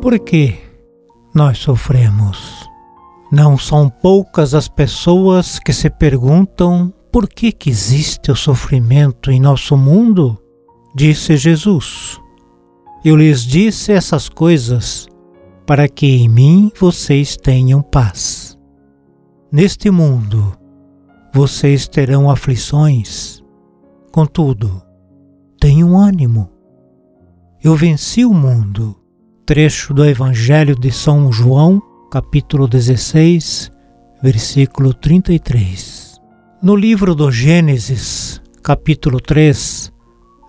Por que nós sofremos? Não são poucas as pessoas que se perguntam por que, que existe o sofrimento em nosso mundo? Disse Jesus. Eu lhes disse essas coisas para que em mim vocês tenham paz. Neste mundo vocês terão aflições, contudo, tenham ânimo. Eu venci o mundo trecho do Evangelho de São João, capítulo 16, versículo 33. No livro do Gênesis, capítulo 3,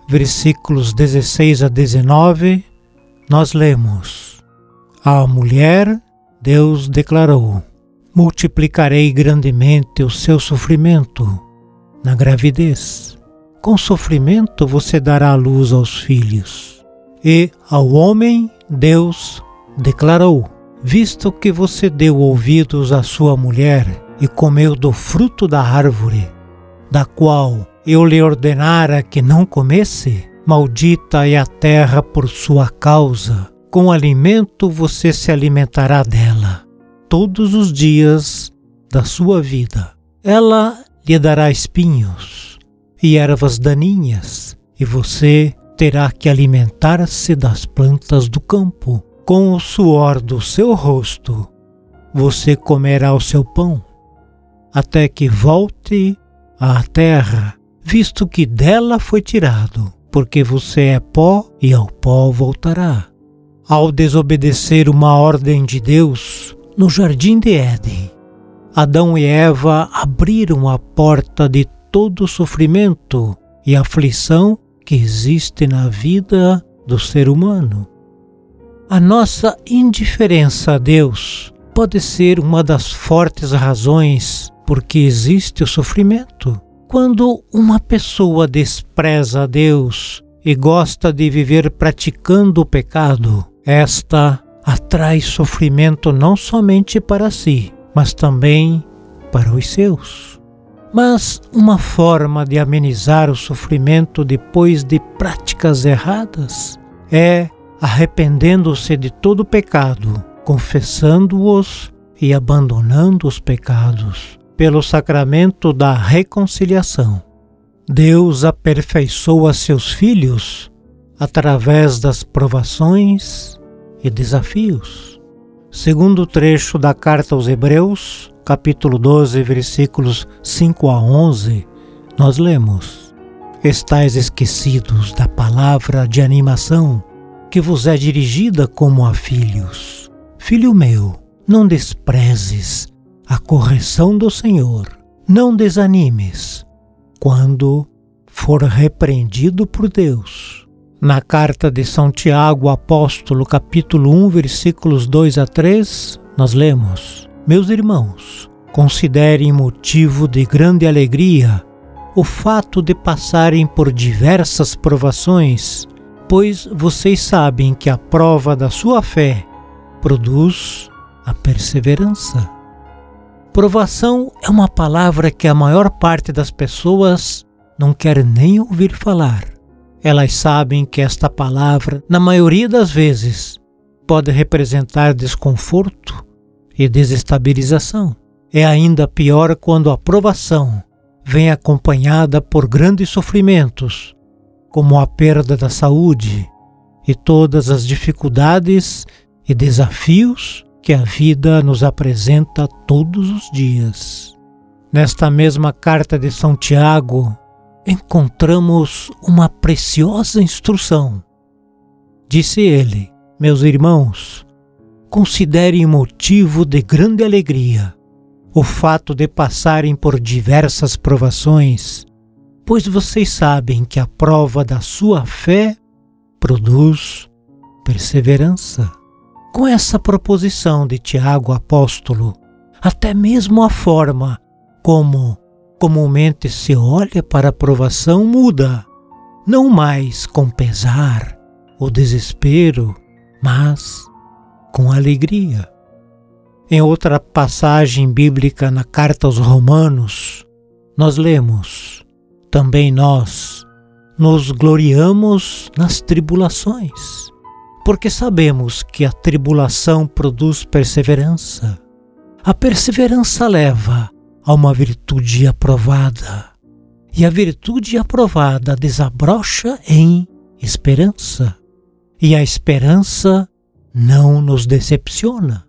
versículos 16 a 19, nós lemos: A mulher, Deus declarou: Multiplicarei grandemente o seu sofrimento na gravidez. Com sofrimento você dará luz aos filhos, e ao homem Deus declarou: Visto que você deu ouvidos à sua mulher e comeu do fruto da árvore, da qual eu lhe ordenara que não comesse, maldita é a terra por sua causa. Com alimento você se alimentará dela todos os dias da sua vida. Ela lhe dará espinhos e ervas daninhas, e você terá que alimentar-se das plantas do campo. Com o suor do seu rosto, você comerá o seu pão, até que volte à terra, visto que dela foi tirado, porque você é pó e ao pó voltará. Ao desobedecer uma ordem de Deus no jardim de Éden, Adão e Eva abriram a porta de todo sofrimento e aflição que existe na vida do ser humano. A nossa indiferença a Deus pode ser uma das fortes razões por que existe o sofrimento. Quando uma pessoa despreza a Deus e gosta de viver praticando o pecado, esta atrai sofrimento não somente para si, mas também para os seus. Mas uma forma de amenizar o sofrimento depois de práticas erradas é arrependendo-se de todo pecado, confessando-os e abandonando os pecados pelo sacramento da reconciliação. Deus aperfeiçoa seus filhos através das provações e desafios. Segundo trecho da carta aos Hebreus, capítulo 12, versículos 5 a 11, nós lemos: Estais esquecidos da palavra de animação que vos é dirigida como a filhos. Filho meu, não desprezes a correção do Senhor, não desanimes quando for repreendido por Deus. Na carta de São Tiago, apóstolo, capítulo 1, versículos 2 a 3, nós lemos: meus irmãos, considerem motivo de grande alegria o fato de passarem por diversas provações, pois vocês sabem que a prova da sua fé produz a perseverança. Provação é uma palavra que a maior parte das pessoas não quer nem ouvir falar. Elas sabem que esta palavra, na maioria das vezes, pode representar desconforto e desestabilização. É ainda pior quando a provação vem acompanhada por grandes sofrimentos, como a perda da saúde e todas as dificuldades e desafios que a vida nos apresenta todos os dias. Nesta mesma carta de São Tiago, encontramos uma preciosa instrução. Disse ele: Meus irmãos, considerem motivo de grande alegria o fato de passarem por diversas provações, pois vocês sabem que a prova da sua fé produz perseverança. Com essa proposição de Tiago apóstolo, até mesmo a forma como comumente se olha para a provação muda, não mais com pesar ou desespero, mas com alegria. Em outra passagem bíblica na carta aos Romanos, nós lemos: também nós nos gloriamos nas tribulações, porque sabemos que a tribulação produz perseverança. A perseverança leva a uma virtude aprovada, e a virtude aprovada desabrocha em esperança, e a esperança não nos decepciona,